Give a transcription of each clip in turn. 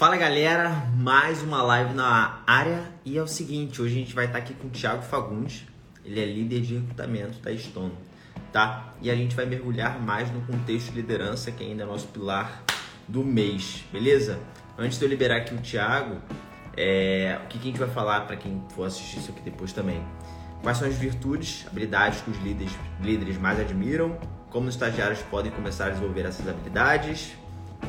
Fala galera, mais uma live na área e é o seguinte, hoje a gente vai estar aqui com o Thiago Fagundes, ele é líder de recrutamento da Stone, tá? E a gente vai mergulhar mais no contexto de liderança, que ainda é nosso pilar do mês, beleza? Antes de eu liberar aqui o Thiago, é, o que, que a gente vai falar para quem for assistir isso aqui depois também? Quais são as virtudes, habilidades que os líderes, líderes mais admiram? Como os estagiários podem começar a desenvolver essas habilidades?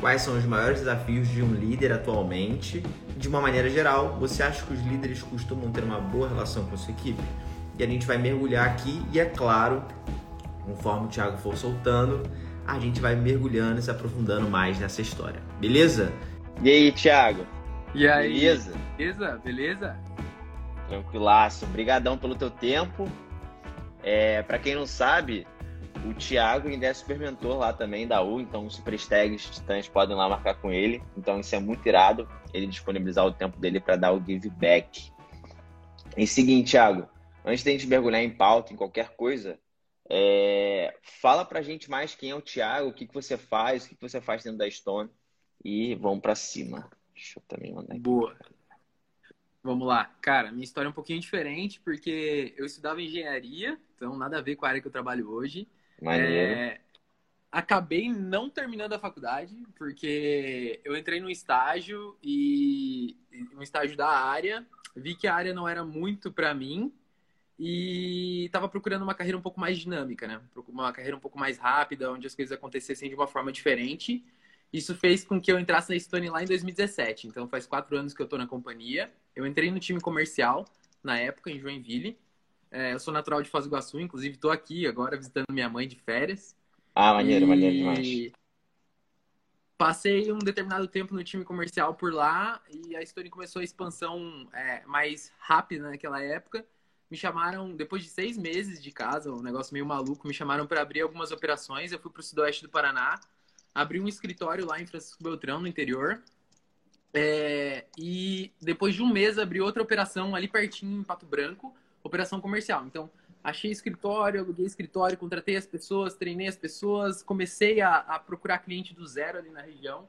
Quais são os maiores desafios de um líder atualmente. De uma maneira geral, você acha que os líderes costumam ter uma boa relação com a sua equipe? E a gente vai mergulhar aqui e é claro, conforme o Thiago for soltando, a gente vai mergulhando e se aprofundando mais nessa história. Beleza? E aí, Thiago? E aí? Beleza? Beleza? Beleza? Tranquilaço. Obrigadão pelo teu tempo. É, para quem não sabe, o Thiago ainda é super mentor lá também da U, então os super tags titãs podem lá marcar com ele. Então isso é muito irado, ele disponibilizar o tempo dele para dar o give back. E seguinte, Thiago, antes de a gente mergulhar em pauta, em qualquer coisa, é... fala pra gente mais quem é o Thiago, o que, que você faz, o que, que você faz dentro da Stone e vamos para cima. Deixa eu também mandar aqui. Boa. Vamos lá. Cara, minha história é um pouquinho diferente, porque eu estudava engenharia, então nada a ver com a área que eu trabalho hoje. Maneiro. É, acabei não terminando a faculdade, porque eu entrei no estágio e um estágio da área, vi que a área não era muito para mim e estava procurando uma carreira um pouco mais dinâmica, né? Uma carreira um pouco mais rápida, onde as coisas acontecessem de uma forma diferente. Isso fez com que eu entrasse na Stone lá em 2017. Então faz quatro anos que eu estou na companhia. Eu entrei no time comercial na época em Joinville é, eu sou natural de Foz do Iguaçu, inclusive estou aqui agora visitando minha mãe de férias. Ah, maneiro, e... maneiro demais. Passei um determinado tempo no time comercial por lá e a Stone começou a expansão é, mais rápida naquela época. Me chamaram, depois de seis meses de casa, um negócio meio maluco, me chamaram para abrir algumas operações. Eu fui para o sudoeste do Paraná, abri um escritório lá em Francisco Beltrão, no interior. É, e depois de um mês abri outra operação ali pertinho em Pato Branco operação comercial. Então, achei escritório, aluguei escritório, contratei as pessoas, treinei as pessoas, comecei a, a procurar cliente do zero ali na região.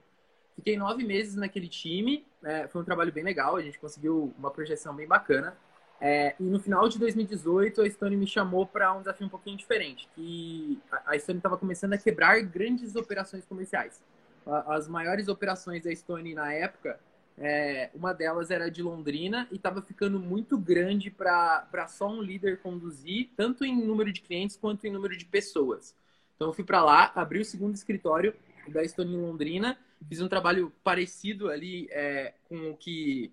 Fiquei nove meses naquele time, é, foi um trabalho bem legal, a gente conseguiu uma projeção bem bacana. É, e no final de 2018, a Stone me chamou para um desafio um pouquinho diferente, que a Stone estava começando a quebrar grandes operações comerciais. As maiores operações da Stone na época é, uma delas era de Londrina e estava ficando muito grande para só um líder conduzir, tanto em número de clientes quanto em número de pessoas. Então eu fui para lá, abri o segundo escritório da Estônia em Londrina, fiz um trabalho parecido ali é, com o que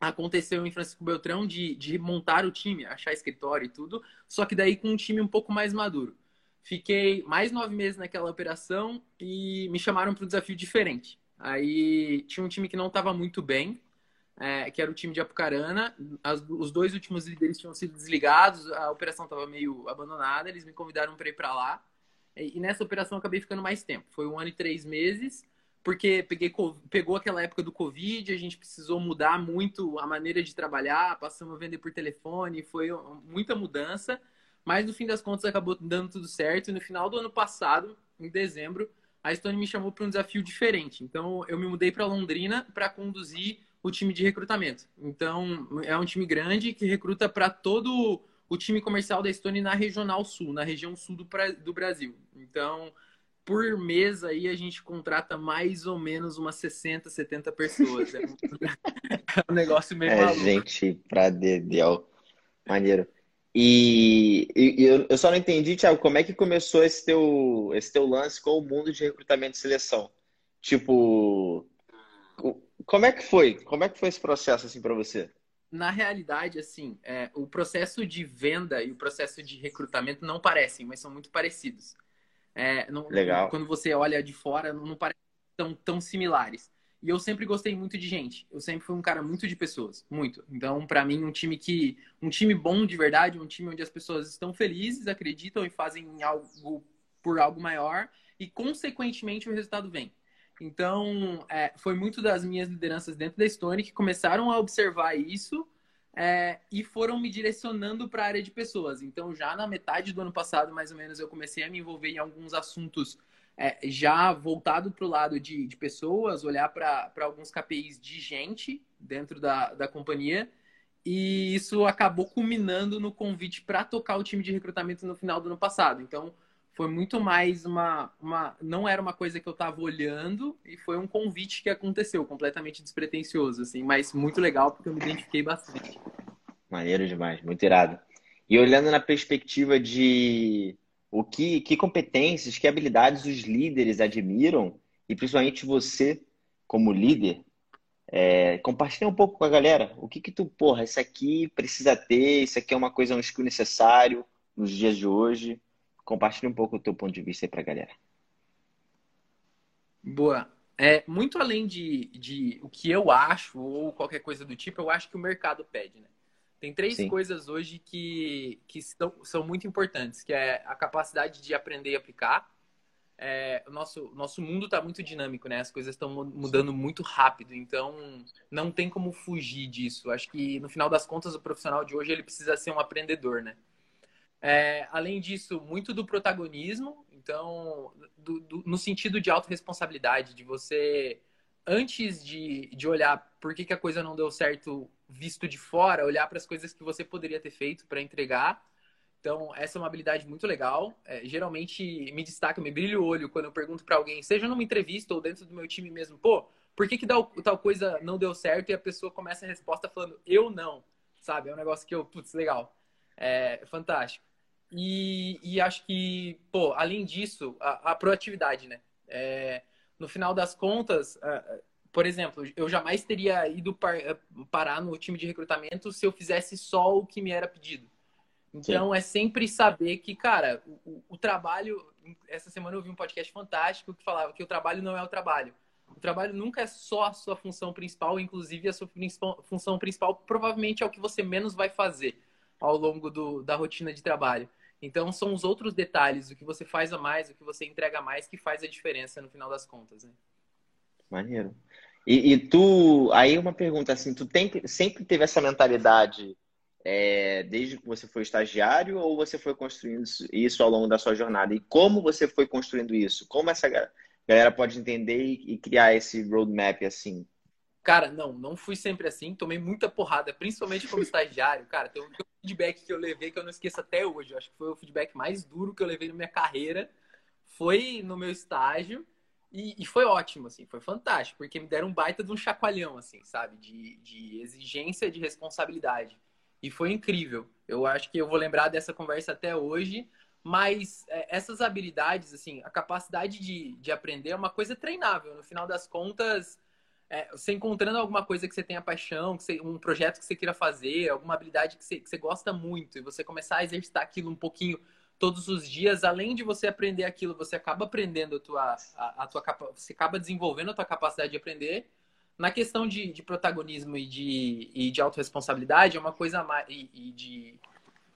aconteceu em Francisco Beltrão de, de montar o time, achar escritório e tudo, só que daí com um time um pouco mais maduro. Fiquei mais nove meses naquela operação e me chamaram para um desafio diferente. Aí tinha um time que não estava muito bem, é, que era o time de Apucarana. As, os dois últimos líderes tinham sido desligados, a operação estava meio abandonada. Eles me convidaram para ir para lá. E, e, nessa operação acabei ficando mais tempo. Foi um ano e três meses, porque peguei, pegou aquela época do Covid, a gente precisou mudar muito a maneira de trabalhar, passamos a vender por telefone, foi muita mudança. Mas no fim das contas acabou dando tudo certo. E no final do ano passado, em dezembro, a Stone me chamou para um desafio diferente. Então, eu me mudei para Londrina para conduzir o time de recrutamento. Então, é um time grande que recruta para todo o time comercial da Stone na regional sul, na região sul do, do Brasil. Então, por mês aí a gente contrata mais ou menos umas 60, 70 pessoas. É um, negócio meio é maluco. gente pra dedéu. Maneiro. E, e, eu só não entendi, Thiago, como é que começou esse teu, esse teu lance com o mundo de recrutamento e seleção? Tipo, como é que foi? Como é que foi esse processo assim para você? Na realidade, assim, é, o processo de venda e o processo de recrutamento não parecem, mas são muito parecidos. É, não, Legal. Quando você olha de fora, não parecem tão, tão similares. E eu sempre gostei muito de gente. Eu sempre fui um cara muito de pessoas, muito. Então, para mim, um time que um time bom de verdade, um time onde as pessoas estão felizes, acreditam e fazem algo por algo maior e consequentemente o resultado vem. Então, é, foi muito das minhas lideranças dentro da Stone que começaram a observar isso é, e foram me direcionando para a área de pessoas. Então, já na metade do ano passado, mais ou menos, eu comecei a me envolver em alguns assuntos é, já voltado para o lado de, de pessoas, olhar para alguns KPIs de gente dentro da, da companhia. E isso acabou culminando no convite para tocar o time de recrutamento no final do ano passado. Então, foi muito mais uma, uma. Não era uma coisa que eu estava olhando e foi um convite que aconteceu, completamente despretensioso, assim, mas muito legal porque eu me identifiquei bastante. Maneiro demais, muito irado. E olhando na perspectiva de o que, que competências, que habilidades os líderes admiram, e principalmente você, como líder, é, compartilha um pouco com a galera. O que que tu, porra, isso aqui precisa ter, isso aqui é uma coisa, um skill necessário nos dias de hoje. Compartilha um pouco o teu ponto de vista aí pra galera. Boa. É, muito além de, de o que eu acho ou qualquer coisa do tipo, eu acho que o mercado pede, né? Tem três Sim. coisas hoje que, que são, são muito importantes, que é a capacidade de aprender e aplicar. É, o nosso, nosso mundo está muito dinâmico, né? As coisas estão mudando muito rápido, então não tem como fugir disso. Acho que no final das contas o profissional de hoje ele precisa ser um aprendedor, né? É, além disso, muito do protagonismo, então, do, do, no sentido de autorresponsabilidade, de você, antes de, de olhar por que, que a coisa não deu certo visto de fora, olhar para as coisas que você poderia ter feito para entregar. Então, essa é uma habilidade muito legal. É, geralmente me destaca, me brilha o olho quando eu pergunto para alguém, seja numa entrevista ou dentro do meu time mesmo, pô, por que, que tal, coisa não deu certo? E a pessoa começa a resposta falando, eu não, sabe? É um negócio que eu, putz, legal. É fantástico. E, e acho que, pô, além disso, a, a proatividade, né? É, no final das contas, por exemplo, eu jamais teria ido par, parar no time de recrutamento se eu fizesse só o que me era pedido. Então, Sim. é sempre saber que, cara, o, o, trabalho. Essa semana eu vi um podcast fantástico que falava que o trabalho não é o trabalho. O trabalho nunca é só a sua função principal, inclusive a sua principal, função principal provavelmente é o que você menos vai fazer ao longo do, da rotina de trabalho. Então, são os outros detalhes, o que você faz a mais, o que você entrega a mais, que faz a diferença no final das contas. Né? Maneiro. E, e, tu, aí uma pergunta assim, tu tem, sempre teve essa mentalidade é, desde que você foi estagiário ou você foi construindo isso ao longo da sua jornada? E como você foi construindo isso? Como essa galera pode entender e, e criar esse roadmap assim? Cara, não, não fui sempre assim. Tomei muita porrada, principalmente como estagiário. Cara, tem um feedback que eu levei que eu não esqueço até hoje. Eu acho que foi o feedback mais duro que eu levei na minha carreira. Foi no meu estágio. E, e, foi ótimo, assim, foi fantástico, porque me deram um baita de um chacoalhão, assim, sabe? De, de exigência, de responsabilidade. E foi incrível. Eu acho que eu vou lembrar dessa conversa até hoje. Mas é, essas habilidades, assim, a capacidade de, de aprender é uma coisa treinável. No final das contas, é, você encontrando alguma coisa que você tenha paixão, que você, um projeto que você queira fazer, alguma habilidade que você, que você gosta muito, e você começar a exercitar aquilo um pouquinho todos os dias, além de você aprender aquilo, você acaba aprendendo a tua, a, a tua você acaba desenvolvendo a tua capacidade de aprender. Na questão de, de protagonismo e de, e de autorresponsabilidade, é uma coisa mais. E, e de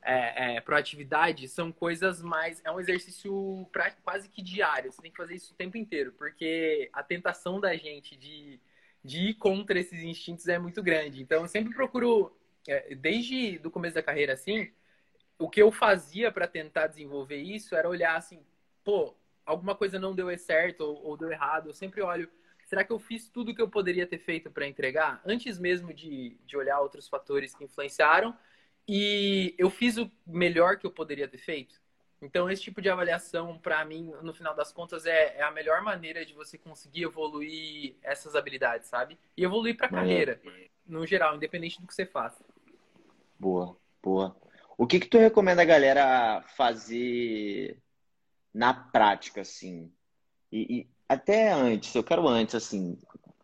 é, é, proatividade, são coisas mais. É um exercício pra, quase que diário. Você tem que fazer isso o tempo inteiro, porque a tentação da gente de de ir contra esses instintos é muito grande. Então, eu sempre procuro, é, desde do começo da carreira, assim, o que eu fazia para tentar desenvolver isso era olhar assim, pô, alguma coisa não deu certo ou, ou deu errado. Eu sempre olho, será que eu fiz tudo o que eu poderia ter feito para entregar? Antes mesmo de, de olhar outros fatores que influenciaram. E eu fiz o melhor que eu poderia ter feito. Então, esse tipo de avaliação, para mim, no final das contas, é, é, a melhor maneira de você conseguir evoluir essas habilidades, sabe? E evoluir para a carreira, no geral, independente do que você faça. Boa, boa. O que, que tu recomenda a galera fazer na prática, assim? E, e até antes, eu quero antes, assim,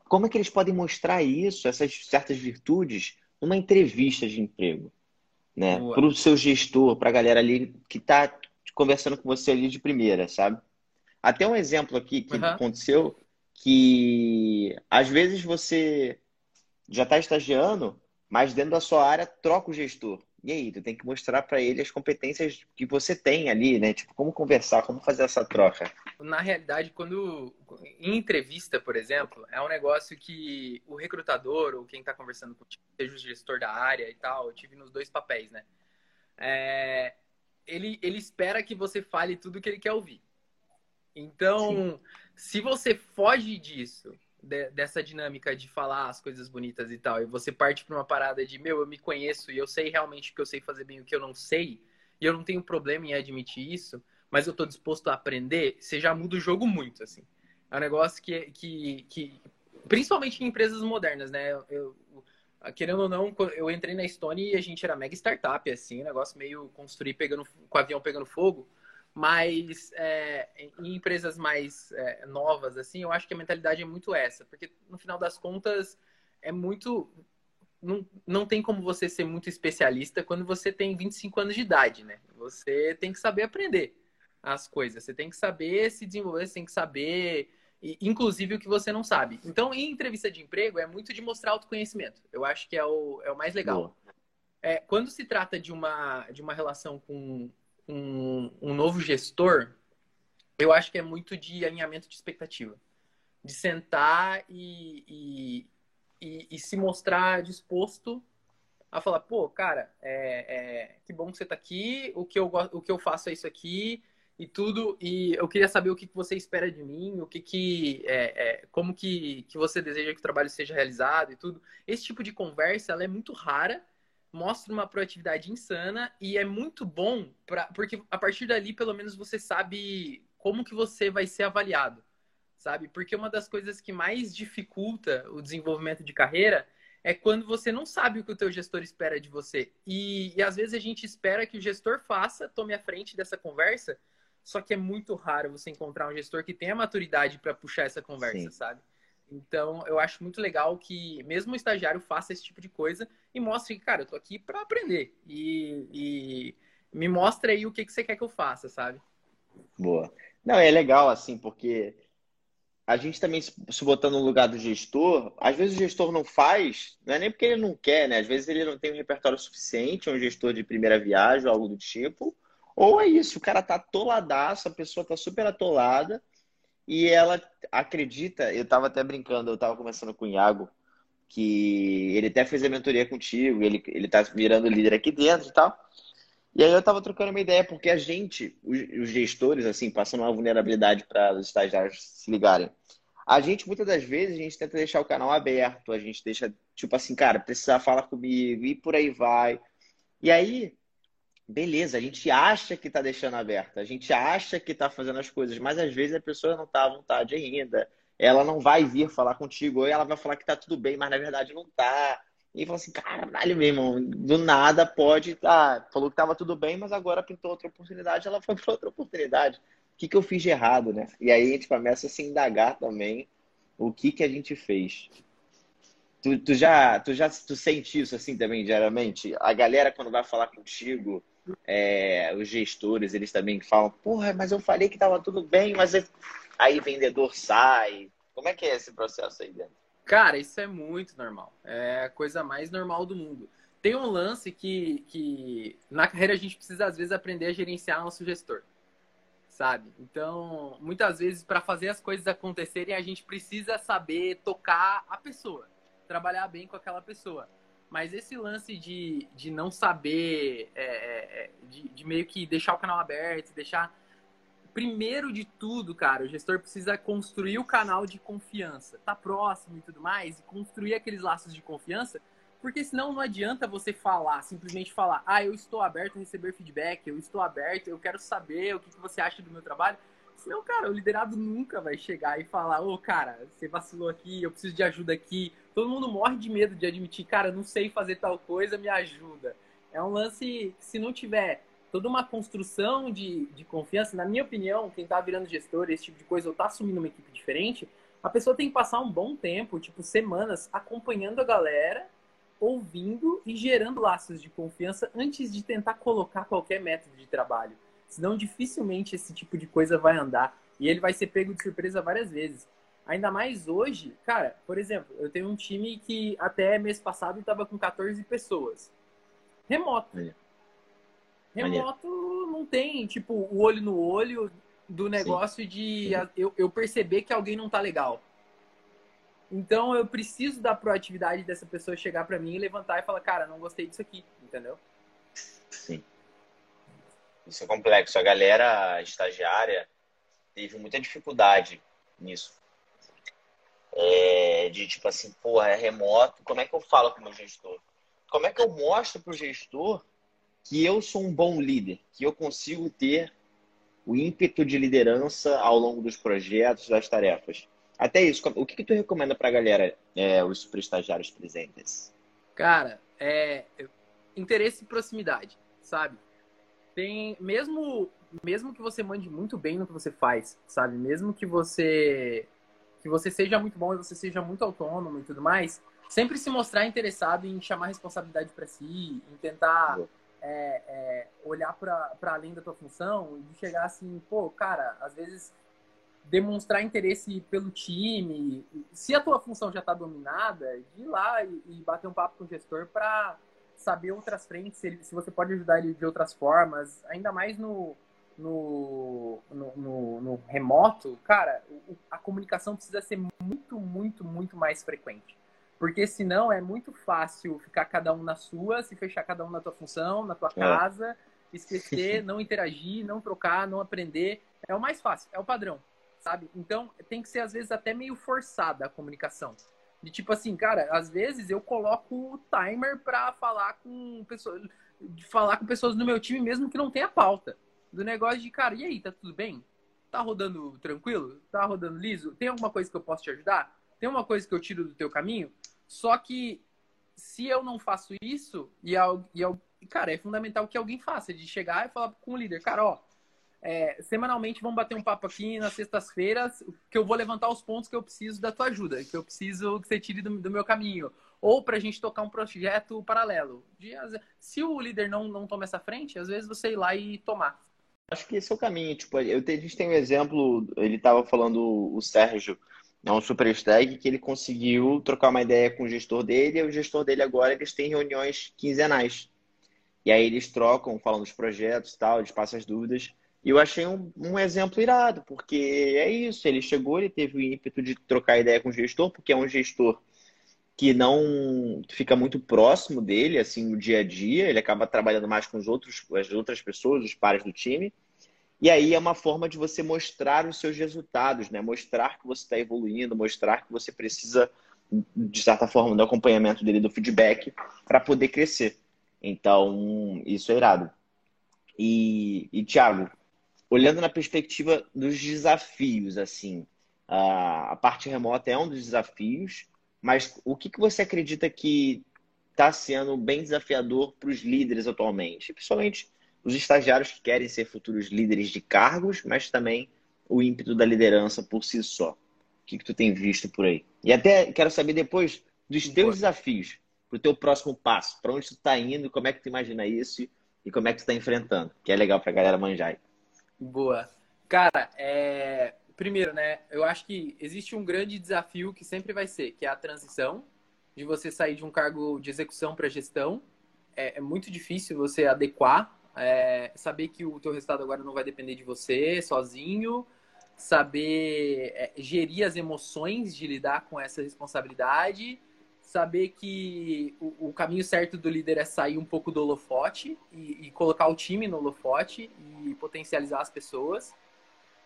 como é que eles podem mostrar isso, essas certas virtudes, numa entrevista de emprego? Né? Para o seu gestor, para a galera ali que está conversando com você ali de primeira, sabe? Até um exemplo aqui que uhum. aconteceu que às vezes você já está estagiando, mas dentro da sua área troca o gestor. E aí, tu tem que mostrar para ele as competências que você tem ali, né? Tipo, como conversar, como fazer essa troca. Na realidade, quando em entrevista, por exemplo, é um negócio que o recrutador ou quem está conversando contigo, seja o gestor da área e tal, eu tive nos dois papéis, né? É, ele, ele espera que você fale tudo que ele quer ouvir. Então, Sim. se você foge disso, de, dessa dinâmica de falar as coisas bonitas e tal, e você parte para uma parada de, meu, eu me conheço e eu sei realmente o que eu sei fazer bem e o que eu não sei, e eu não tenho problema em admitir isso, mas eu tô disposto a aprender, você já muda o jogo muito, assim. É um negócio que, que, que principalmente em empresas modernas, né? Eu, eu, querendo ou não, eu entrei na Stone e a gente era mega startup, assim, negócio meio construir pegando, com o avião pegando fogo. Mas é, em empresas mais é, novas, assim, eu acho que a mentalidade é muito essa. Porque no final das contas, é muito. Não, não tem como você ser muito especialista quando você tem 25 anos de idade, né? Você tem que saber aprender as coisas. Você tem que saber se desenvolver, você tem que saber, inclusive, o que você não sabe. Então, em entrevista de emprego, é muito de mostrar autoconhecimento. Eu acho que é o, é o mais legal. É, quando se trata de uma, de uma relação com um, um novo gestor, eu acho que é muito de alinhamento de expectativa. De sentar e, e, e, e se mostrar disposto a falar, pô, cara, é, é, que bom que você está aqui, o que, eu, o que eu faço é isso aqui, e tudo. E eu queria saber o que, você espera de mim, o que, que é, é, como que, que você deseja que o trabalho seja realizado e tudo. Esse tipo de conversa ela é muito rara, mostra uma proatividade insana e é muito bom para porque a partir dali pelo menos você sabe como que você vai ser avaliado, sabe? Porque uma das coisas que mais dificulta o desenvolvimento de carreira é quando você não sabe o que o teu gestor espera de você. E, e às vezes a gente espera que o gestor faça, tome a frente dessa conversa, só que é muito raro você encontrar um gestor que tenha maturidade para puxar essa conversa, Sim. sabe? Então, eu acho muito legal que mesmo o estagiário faça esse tipo de coisa e mostre que, cara, eu tô aqui para aprender. E, e, me mostre aí o que, que você quer que eu faça, sabe? Boa. Não, é legal, assim, porque a gente também se botando no lugar do gestor, às vezes o gestor não faz, não é nem porque ele não quer, né? Às vezes ele não tem um repertório suficiente, é um gestor de primeira viagem ou algo do tipo, ou é isso, o cara tá atoladaço, a pessoa tá super atolada e ela acredita, eu tava até brincando, eu tava conversando com o Iago, que ele até fez a mentoria contigo, ele, ele tá virando líder aqui dentro e tal. E aí eu tava trocando uma ideia, porque a gente, os, os gestores, assim, passando uma vulnerabilidade para os estagiários se ligarem. A gente, muitas das vezes, a gente tenta deixar o canal aberto, a gente deixa, tipo assim, cara, precisar falar comigo, e por aí vai. E aí, beleza, a gente acha que está deixando aberto, a gente acha que está fazendo as coisas, mas às vezes a pessoa não está à vontade ainda. Ela não vai vir falar contigo, ou ela vai falar que está tudo bem, mas na verdade não está. E fala assim, caralho, meu irmão, do nada pode. tá falou que estava tudo bem, mas agora pintou outra oportunidade, ela foi para outra oportunidade. O que, que eu fiz de errado, né? E aí a gente começa a se indagar também o que, que a gente fez. Tu, tu, já, tu já tu sente isso assim também diariamente? A galera, quando vai falar contigo, é, os gestores, eles também falam, porra, mas eu falei que tava tudo bem, mas aí vendedor sai. Como é que é esse processo aí dentro? Cara, isso é muito normal. É a coisa mais normal do mundo. Tem um lance que, que na carreira a gente precisa, às vezes, aprender a gerenciar nosso gestor. Sabe? Então, muitas vezes, para fazer as coisas acontecerem, a gente precisa saber tocar a pessoa, trabalhar bem com aquela pessoa. Mas esse lance de, de não saber, é, é, é, de, de meio que deixar o canal aberto, deixar. Primeiro de tudo, cara, o gestor precisa construir o canal de confiança, tá próximo e tudo mais, e construir aqueles laços de confiança, porque senão não adianta você falar, simplesmente falar, ah, eu estou aberto a receber feedback, eu estou aberto, eu quero saber o que, que você acha do meu trabalho. Senão, cara, o liderado nunca vai chegar e falar, ô, oh, cara, você vacilou aqui, eu preciso de ajuda aqui, todo mundo morre de medo de admitir, cara, não sei fazer tal coisa, me ajuda. É um lance que, se não tiver toda uma construção de, de confiança, na minha opinião, quem tá virando gestor, esse tipo de coisa, ou tá assumindo uma equipe diferente, a pessoa tem que passar um bom tempo, tipo semanas, acompanhando a galera, ouvindo e gerando laços de confiança antes de tentar colocar qualquer método de trabalho. Senão, dificilmente esse tipo de coisa vai andar. E ele vai ser pego de surpresa várias vezes. Ainda mais hoje, cara, por exemplo, eu tenho um time que até mês passado estava com 14 pessoas. Remoto. Remoto não tem, tipo, o olho no olho do negócio Sim. de Sim. Eu, eu perceber que alguém não tá legal. Então eu preciso da proatividade dessa pessoa chegar para mim e levantar e falar, cara, não gostei disso aqui, entendeu? Sim. Isso é complexo. A galera estagiária teve muita dificuldade nisso. É, de tipo assim, pô, é remoto, como é que eu falo com o meu gestor? Como é que eu mostro para o gestor que eu sou um bom líder, que eu consigo ter o ímpeto de liderança ao longo dos projetos, das tarefas? Até isso, o que, que tu recomenda para a galera, é, os super estagiários presentes? Cara, é interesse e proximidade, sabe? Tem mesmo mesmo que você mande muito bem no que você faz, sabe? Mesmo que você que você seja muito bom e você seja muito autônomo e tudo mais, sempre se mostrar interessado em chamar responsabilidade para si, em tentar é, é, olhar para além da tua função e chegar assim, pô, cara, às vezes demonstrar interesse pelo time. Se a tua função já está dominada, de ir lá e, e, bater um papo com o gestor para saber outras frentes, se, ele, se você pode ajudar ele de outras formas, ainda mais no, no, no, no, no remoto, cara, a comunicação precisa ser muito, muito, muito mais frequente. Porque senão é muito fácil ficar cada um na sua, se fechar cada um na tua função, na tua é. casa, esquecer, não interagir, não trocar, não aprender. É o mais fácil, é o padrão, sabe? Então tem que ser às vezes até meio forçada a comunicação. De tipo assim, cara, às vezes eu coloco o timer para falar com pessoas, falar com pessoas no meu time mesmo que não tenha pauta do negócio de, cara, e aí, tá tudo bem? Tá rodando tranquilo? Tá rodando liso? Tem alguma coisa que eu posso te ajudar? Tem uma coisa que eu tiro do teu caminho? Só que se eu não faço isso, e, e cara, é fundamental que alguém faça, de chegar e falar com o líder, cara, ó, é, semanalmente vamos bater um papo aqui nas sextas-feiras, que eu vou levantar os pontos que eu preciso da tua ajuda, que eu preciso que você tire do, do meu caminho. Ou para a gente tocar um projeto paralelo. De, se o líder não, não toma essa frente, às vezes você ir lá e tomar. Acho que esse é o caminho. Tipo, eu a gente tem um exemplo, ele estava falando, o Sérgio, é um super stag, que ele conseguiu trocar uma ideia com o gestor dele, e o gestor dele agora, eles têm reuniões quinzenais. E aí eles trocam, falam dos projetos e tal, eles passam as dúvidas. E eu achei um, um exemplo irado, porque é isso, ele chegou, ele teve o ímpeto de trocar ideia com o gestor, porque é um gestor que não fica muito próximo dele, assim, no dia a dia. Ele acaba trabalhando mais com os outros, as outras pessoas, os pares do time. E aí é uma forma de você mostrar os seus resultados, né? Mostrar que você está evoluindo, mostrar que você precisa, de certa forma, do acompanhamento dele, do feedback, para poder crescer. Então, isso é irado. E, e Thiago, olhando na perspectiva dos desafios, assim, a, a parte remota é um dos desafios, mas o que, que você acredita que está sendo bem desafiador para os líderes atualmente? Principalmente os estagiários que querem ser futuros líderes de cargos, mas também o ímpeto da liderança por si só. O que, que tu tem visto por aí? E até quero saber depois dos teus desafios para o teu próximo passo. Para onde tu está indo, como é que tu imagina isso e como é que tu está enfrentando. Que é legal para a galera manjar aí. Boa. Cara, é primeiro, né? Eu acho que existe um grande desafio que sempre vai ser, que é a transição de você sair de um cargo de execução para gestão. É, é, muito difícil você adequar, é, saber que o teu resultado agora não vai depender de você sozinho, saber é, gerir as emoções de lidar com essa responsabilidade, saber que o, o, caminho certo do líder é sair um pouco do holofote e, e colocar o time no holofote e potencializar as pessoas.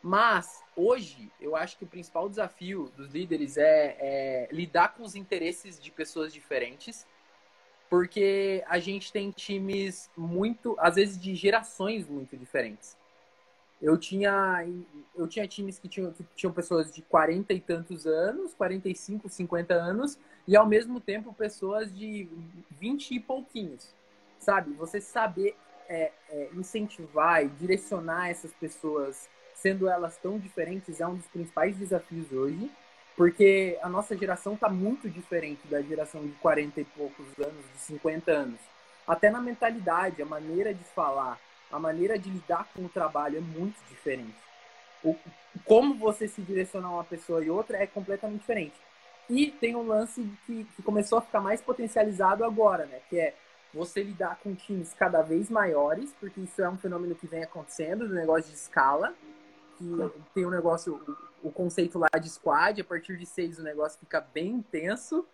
Mas, hoje, eu acho que o principal desafio dos líderes é, é, lidar com os interesses de pessoas diferentes, porque a gente tem times muito, às vezes, de gerações muito diferentes. Eu tinha, eu tinha times que tinham, que tinham pessoas de 40 e tantos anos, 45, 50 anos, e ao mesmo tempo pessoas de 20 e pouquinhos. Sabe? Você saber é, é, incentivar e direcionar essas pessoas sendo elas tão diferentes, é um dos principais desafios hoje, porque a nossa geração está muito diferente da geração de 40 e poucos anos, de 50 anos. Até na mentalidade, a maneira de falar, a maneira de lidar com o trabalho é muito diferente. O, como você se direcionar uma pessoa e outra é completamente diferente. E tem um lance que, que começou a ficar mais potencializado agora, né? Que é você lidar com times cada vez maiores, porque isso é um fenômeno que vem acontecendo, do negócio de escala que tem um negócio, o conceito lá de squad, a partir de seis o negócio fica bem intenso.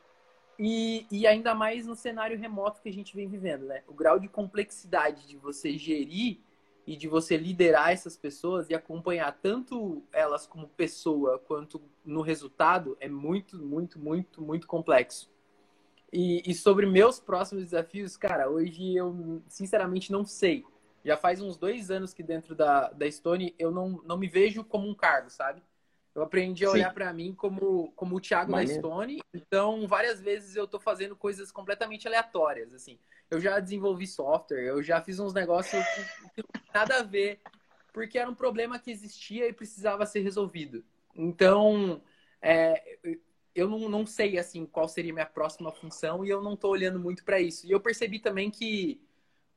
E, e ainda mais no cenário remoto que a gente vem vivendo, né? O grau de complexidade de você gerir e de você liderar essas pessoas e acompanhar tanto elas como pessoa quanto no resultado é muito, muito, muito, muito complexo. E, e sobre meus próximos desafios, cara, hoje eu sinceramente não sei. Já faz uns dois anos que dentro da, da Stone eu não, não me vejo como um cargo, sabe? Eu aprendi a olhar para mim como, como o Thiago Maneiro. da Stone. Então, várias vezes eu tô fazendo coisas completamente aleatórias, assim. Eu já desenvolvi software, eu já fiz uns negócios que, nada a ver, porque era um problema que existia e precisava ser resolvido. Então, é, eu não, não sei, assim, qual seria a minha próxima função e eu não tô olhando muito para isso. E eu percebi também que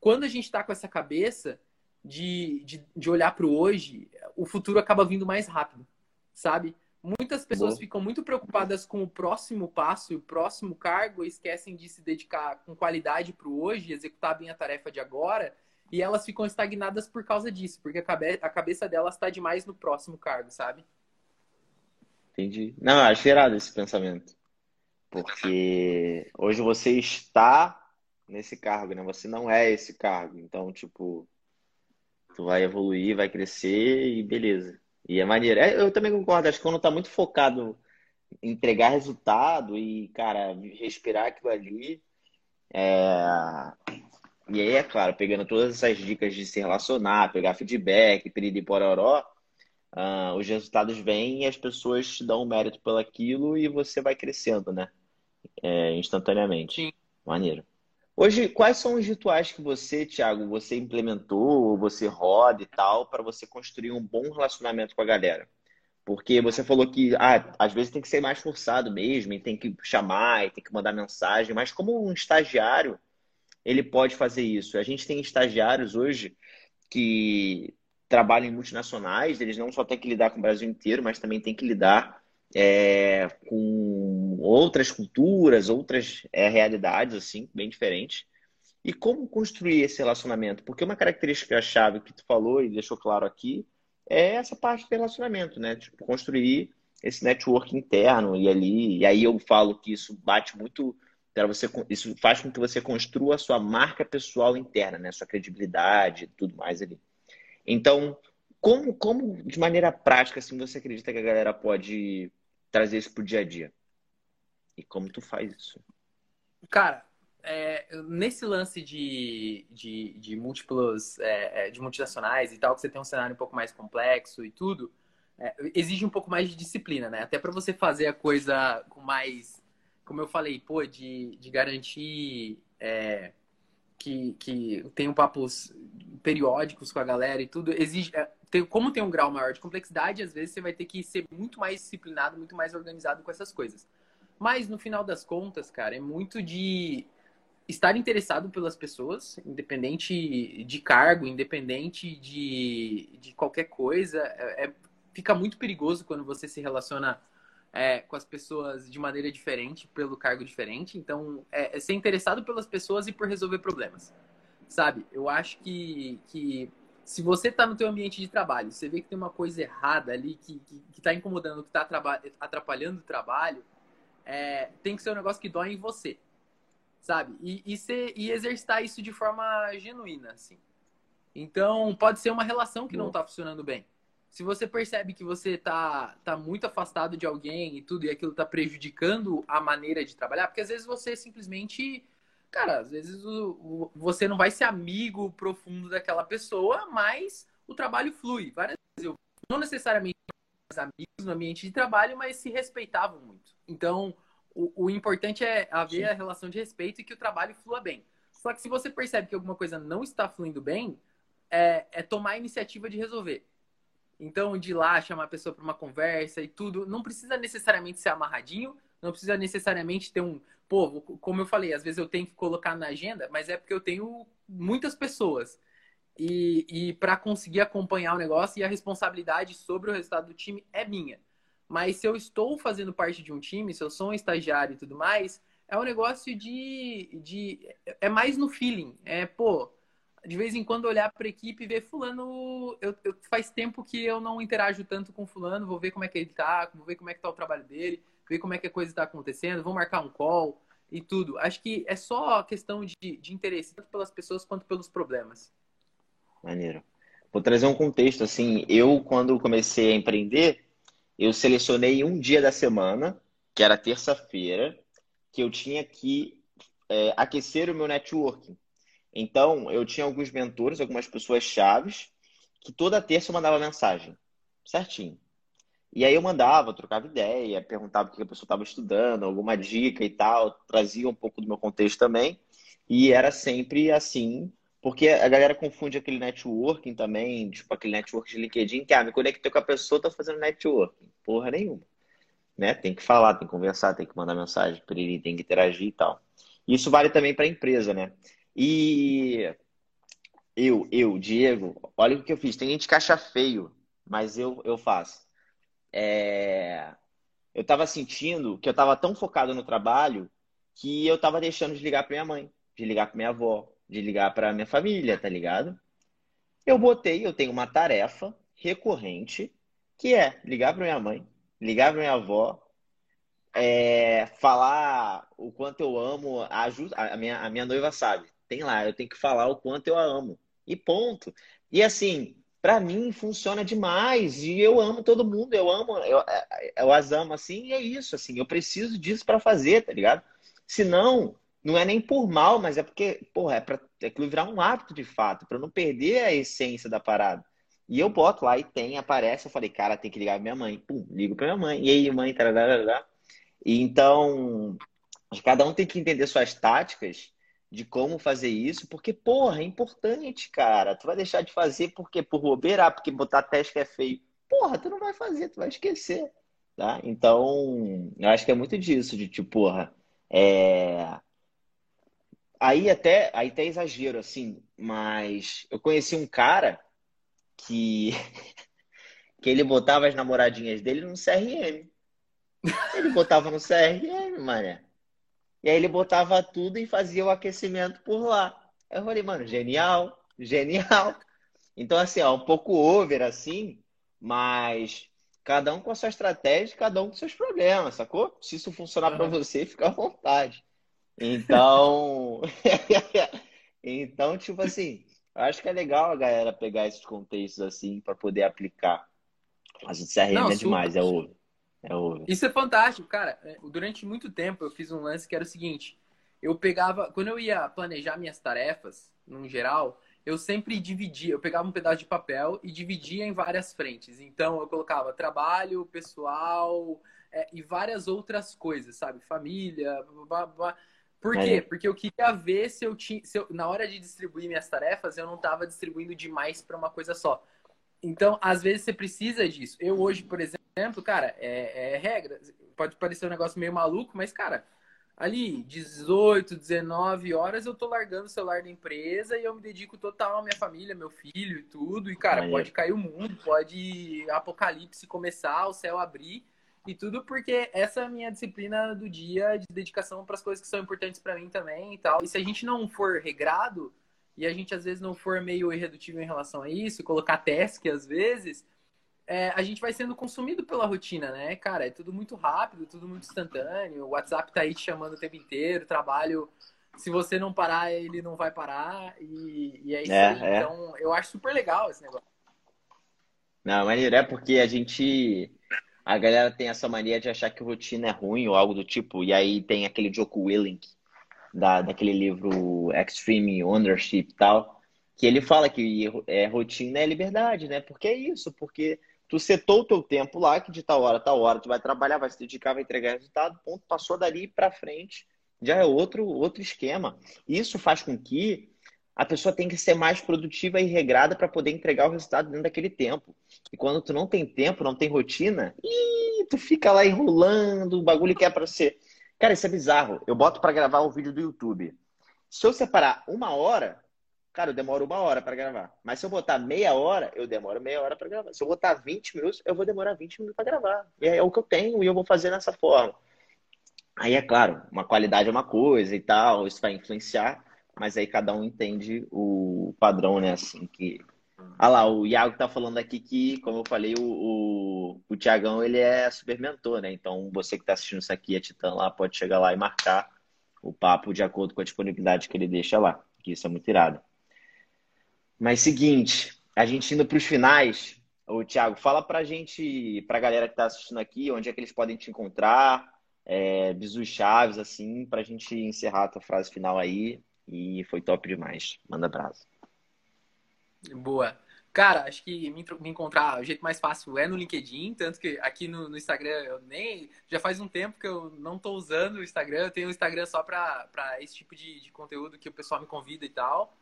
quando a gente está com essa cabeça de, de, de olhar para o hoje, o futuro acaba vindo mais rápido sabe? Muitas pessoas Boa. ficam muito preocupadas com o próximo passo e o próximo cargo e esquecem de se dedicar com qualidade para o hoje, executar bem a tarefa de agora, e elas ficam estagnadas por causa disso, porque a, cabe a cabeça delas está demais no próximo cargo, sabe? Entendi. Não, acho irado esse pensamento. Porque hoje você está nesse cargo, né? Você não é esse cargo. Então, tipo, tu vai evoluir, vai crescer e beleza. E é maneiro. É, eu também concordo, acho que quando tá muito focado em entregar resultado e, cara, respirar aquilo ali. É... E aí, é claro, pegando todas essas dicas de se relacionar, pegar feedback, piriri pororó, uh, os resultados vêm e as pessoas te dão mérito pelo aquilo e você vai crescendo, né? É, instantaneamente. Sim. Maneiro. Hoje, quais são os rituais que você, Thiago, você implementou, ou você roda e tal, para você construir um bom relacionamento com a galera? Porque você falou que ah, às vezes tem que ser mais forçado mesmo, e tem que chamar, e tem que mandar mensagem, mas como um estagiário, ele pode fazer isso. A gente tem estagiários hoje que trabalham em multinacionais, eles não só têm que lidar com o Brasil inteiro, mas também têm que lidar é, com outras culturas, outras é, realidades, assim, bem diferentes. E como construir esse relacionamento? Porque uma característica-chave que tu falou e deixou claro aqui é essa parte do relacionamento, né? Tipo, construir esse network interno e ali. E aí eu falo que isso bate muito para você. Isso faz com que você construa a sua marca pessoal interna, né? Sua credibilidade, tudo mais ali. Então, como, como de maneira prática, assim, você acredita que a galera pode trazer isso pro dia a dia? E como tu faz isso? Cara, é, nesse lance de, de, de múltiplos, é, é, de multinacionais e tal, que você tem um cenário um pouco mais complexo e tudo, é, exige um pouco mais de disciplina, né? Até para você fazer a coisa com mais, como eu falei, pô, de, de garantir é, que, que tenham papos periódicos com a galera e tudo, exige, é, tem, como tem um grau maior de complexidade, às vezes você vai ter que ser muito mais disciplinado, muito mais organizado com essas coisas. Mas no final das contas, cara, é muito de estar interessado pelas pessoas, independente de cargo, independente de, de qualquer coisa. É, é fica muito perigoso quando você se relaciona é, com as pessoas de maneira diferente, pelo cargo diferente. Então, é, é ser interessado pelas pessoas e por resolver problemas. Sabe? Eu acho que, que se você está no teu ambiente de trabalho, você vê que tem uma coisa errada ali que está incomodando, que está atrapalhando o trabalho, é, tem que ser um negócio que dói em você, sabe? E, e, ser, e exercitar isso de forma genuína, assim. Então, pode ser uma relação que não está funcionando bem. Se você percebe que você está tá muito afastado de alguém e tudo, e aquilo está prejudicando a maneira de trabalhar, porque às vezes você simplesmente cara, às vezes o, o, você não vai ser amigo profundo daquela pessoa, mas o trabalho flui. Várias vezes eu não necessariamente amigos no ambiente de trabalho, mas se respeitavam muito. Então, o, o importante é haver Sim. a relação de respeito e que o trabalho flua bem. Só que se você percebe que alguma coisa não está fluindo bem, é, é tomar a iniciativa de resolver. Então, de ir lá, chamar a pessoa para uma conversa e tudo, não precisa necessariamente ser amarradinho, não precisa necessariamente ter um. Pô, como eu falei, às vezes eu tenho que colocar na agenda, mas é porque eu tenho muitas pessoas. E, e para conseguir acompanhar o negócio e a responsabilidade sobre o resultado do time é minha. Mas se eu estou fazendo parte de um time, se eu sou um estagiário e tudo mais, é um negócio de. de é mais no feeling. É, pô, de vez em quando olhar para a equipe e ver fulano, eu, eu, faz tempo que eu não interajo tanto com fulano, vou ver como é que ele tá, vou ver como é que tá o trabalho dele, ver como é que a coisa está acontecendo, vou marcar um call e tudo. Acho que é só questão de, de interesse, tanto pelas pessoas quanto pelos problemas. Maneiro. Vou trazer um contexto assim. Eu, quando comecei a empreender, eu selecionei um dia da semana, que era terça-feira, que eu tinha que é, aquecer o meu networking. Então, eu tinha alguns mentores, algumas pessoas chaves, que toda terça eu mandava mensagem, certinho. E aí eu mandava, trocava ideia, perguntava o que a pessoa estava estudando, alguma dica e tal, trazia um pouco do meu contexto também. E era sempre assim, porque a galera confunde aquele networking também, tipo aquele network de LinkedIn, que ah, me conectei com a pessoa, tô fazendo networking. Porra nenhuma. Né? Tem que falar, tem que conversar, tem que mandar mensagem, tem que interagir e tal. Isso vale também para a empresa, né? E eu, eu, Diego, olha o que eu fiz. Tem gente que acha feio, mas eu, eu faço. É... Eu estava sentindo que eu estava tão focado no trabalho que eu estava deixando de ligar para minha mãe, de ligar para minha avó, de ligar para minha família, tá ligado? Eu botei, eu tenho uma tarefa recorrente que é ligar para minha mãe, ligar para minha avó, é, falar o quanto eu amo a, a, minha, a minha noiva sabe. Tem lá, eu tenho que falar o quanto eu a amo. E ponto. E assim, para mim funciona demais. E eu amo todo mundo, eu amo, eu, eu as amo assim, e é isso, assim, eu preciso disso para fazer, tá ligado? Senão, não é nem por mal, mas é porque, porra, é para aquilo virar um hábito de fato, para não perder a essência da parada. E eu boto lá e tem, aparece, eu falei, cara, tem que ligar pra minha mãe. Pum, ligo pra minha mãe. E aí, mãe, tarará. E então, cada um tem que entender suas táticas de como fazer isso, porque, porra, é importante, cara. Tu vai deixar de fazer porque por bobeira, ah, porque botar teste é feio. Porra, tu não vai fazer, tu vai esquecer, tá? Então, eu acho que é muito disso, de tipo, porra, é... Aí até, aí até exagero, assim, mas eu conheci um cara que, que ele botava as namoradinhas dele no CRM. Ele botava no CRM, mané. E aí ele botava tudo e fazia o aquecimento por lá. Eu falei, mano, genial, genial. Então, assim, ó, um pouco over, assim, mas cada um com a sua estratégia, cada um com seus problemas, sacou? Se isso funcionar para você, fica à vontade. Então, então, tipo assim, eu acho que é legal a galera pegar esses contextos assim para poder aplicar. Mas o CRM Não, é demais, é over. É over. Isso é fantástico, cara. É, durante muito tempo eu fiz um lance que era o seguinte: eu pegava, quando eu ia planejar minhas tarefas, no geral, eu sempre dividia, eu pegava um pedaço de papel e dividia em várias frentes. Então eu colocava trabalho, pessoal é, e várias outras coisas, sabe? Família, blá, blá, blá. Por quê? Porque eu queria ver se eu tinha, se eu, na hora de distribuir minhas tarefas, eu não estava distribuindo demais para uma coisa só. Então, às vezes você precisa disso. Eu hoje, por exemplo, cara, é, é regra. Pode parecer um negócio meio maluco, mas, cara, ali 18, 19 horas eu tô largando o celular da empresa e eu me dedico total à minha família, meu filho e tudo. E, cara, Aí. pode cair o mundo, pode apocalipse começar, o céu abrir e tudo porque essa é a minha disciplina do dia de dedicação para as coisas que são importantes para mim também e tal. E se a gente não for regrado, e a gente às vezes não for meio irredutível em relação a isso, colocar task às vezes, é, a gente vai sendo consumido pela rotina, né, cara? É tudo muito rápido, tudo muito instantâneo. O WhatsApp tá aí te chamando o tempo inteiro, trabalho. Se você não parar, ele não vai parar. E, e é isso é, aí. É. Então, eu acho super legal esse negócio. Não, maneiro é porque a gente. A galera tem essa mania de achar que rotina é ruim ou algo do tipo. E aí tem aquele Joko Willink da, daquele livro Extreme Ownership e tal, que ele fala que é, rotina é liberdade, né? Porque é isso, porque tu setou o teu tempo lá, que de tal hora, tal hora, tu vai trabalhar, vai se dedicar, vai entregar resultado, ponto, passou dali para frente, já é outro, outro esquema. Isso faz com que a pessoa tenha que ser mais produtiva e regrada para poder entregar o resultado dentro daquele tempo. E quando tu não tem tempo, não tem rotina, ih, tu fica lá enrolando, o bagulho que é para ser Cara, isso é bizarro. Eu boto para gravar um vídeo do YouTube. Se eu separar uma hora, cara, eu demoro uma hora para gravar. Mas se eu botar meia hora, eu demoro meia hora para gravar. Se eu botar 20 minutos, eu vou demorar 20 minutos para gravar. E é o que eu tenho e eu vou fazer dessa forma. Aí é claro, uma qualidade é uma coisa e tal, isso vai influenciar, mas aí cada um entende o padrão, né? Assim, que ah lá, o Iago tá falando aqui que, como eu falei, o, o, o Tiagão, ele é super mentor, né? Então, você que tá assistindo isso aqui, a Titã lá, pode chegar lá e marcar o papo de acordo com a disponibilidade que ele deixa lá, que isso é muito irado. Mas, seguinte, a gente indo para os finais, o Thiago, fala para a gente, para a galera que está assistindo aqui, onde é que eles podem te encontrar, é, bisus chaves, assim, para a gente encerrar a tua frase final aí. E foi top demais. Manda abraço. Boa. Cara, acho que me, me, encontrar o jeito mais fácil é no LinkedIn, tanto que aqui no, no, Instagram eu nem. Já faz um tempo que eu não estou usando o Instagram, eu tenho o Instagram só para esse tipo de, de, conteúdo que o pessoal me convida e tal.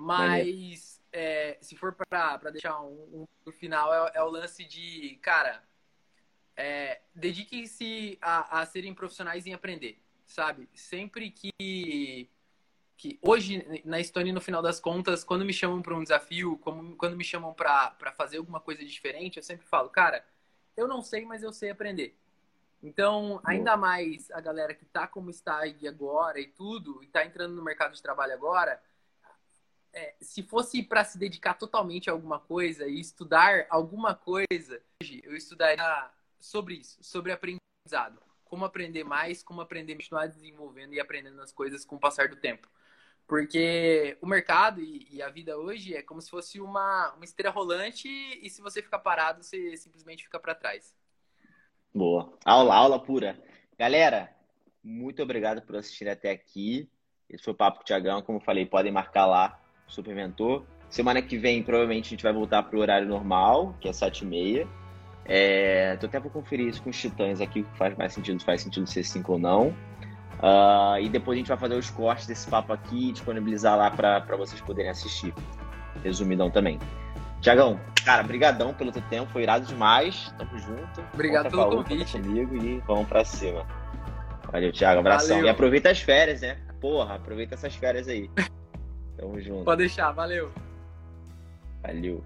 Mas é, se for para deixar um, um final, é, é, o lance de, cara, é, dediquem-se a, a serem profissionais em aprender, sabe? Sempre que que hoje na Estônia, no final das contas, quando me chamam para um desafio, como, quando me chamam para fazer alguma coisa diferente, eu sempre falo, cara, eu não sei, mas eu sei aprender. Então, ainda mais a galera que está como está aí agora e tudo, e está entrando no mercado de trabalho agora, é, se fosse para se dedicar totalmente a alguma coisa e estudar alguma coisa, eu estudaria sobre isso, sobre aprendizado. Como aprender mais, como aprender, continuar desenvolvendo e aprendendo as coisas com o passar do tempo. Porque o mercado e, e, a vida hoje é como se fosse uma, uma esteira rolante e se você ficar parado, você simplesmente fica para trás. Boa. Aula, aula pura. Galera, muito obrigado por assistir até aqui. Esse foi o Papo com o Tiagão. Como eu falei, podem marcar lá, Super Mentor. Semana que vem, provavelmente, a gente vai voltar para o horário normal, que é 7h30. É, tô até para conferir isso com os titãs aqui, que faz mais sentido, faz sentido ser 5 ou não. Uh, e depois a gente vai fazer os cortes desse papo aqui e disponibilizar lá para vocês poderem assistir. Resumidão também. Tiagão, cara, brigadão pelo teu tempo, foi irado demais. Tamo junto. Obrigado pelo convite. comigo e vamos pra cima. Valeu, Thiago, abração. Valeu. E aproveita as férias, né? Porra, aproveita essas férias aí. Tamo junto. Pode deixar, valeu. Valeu.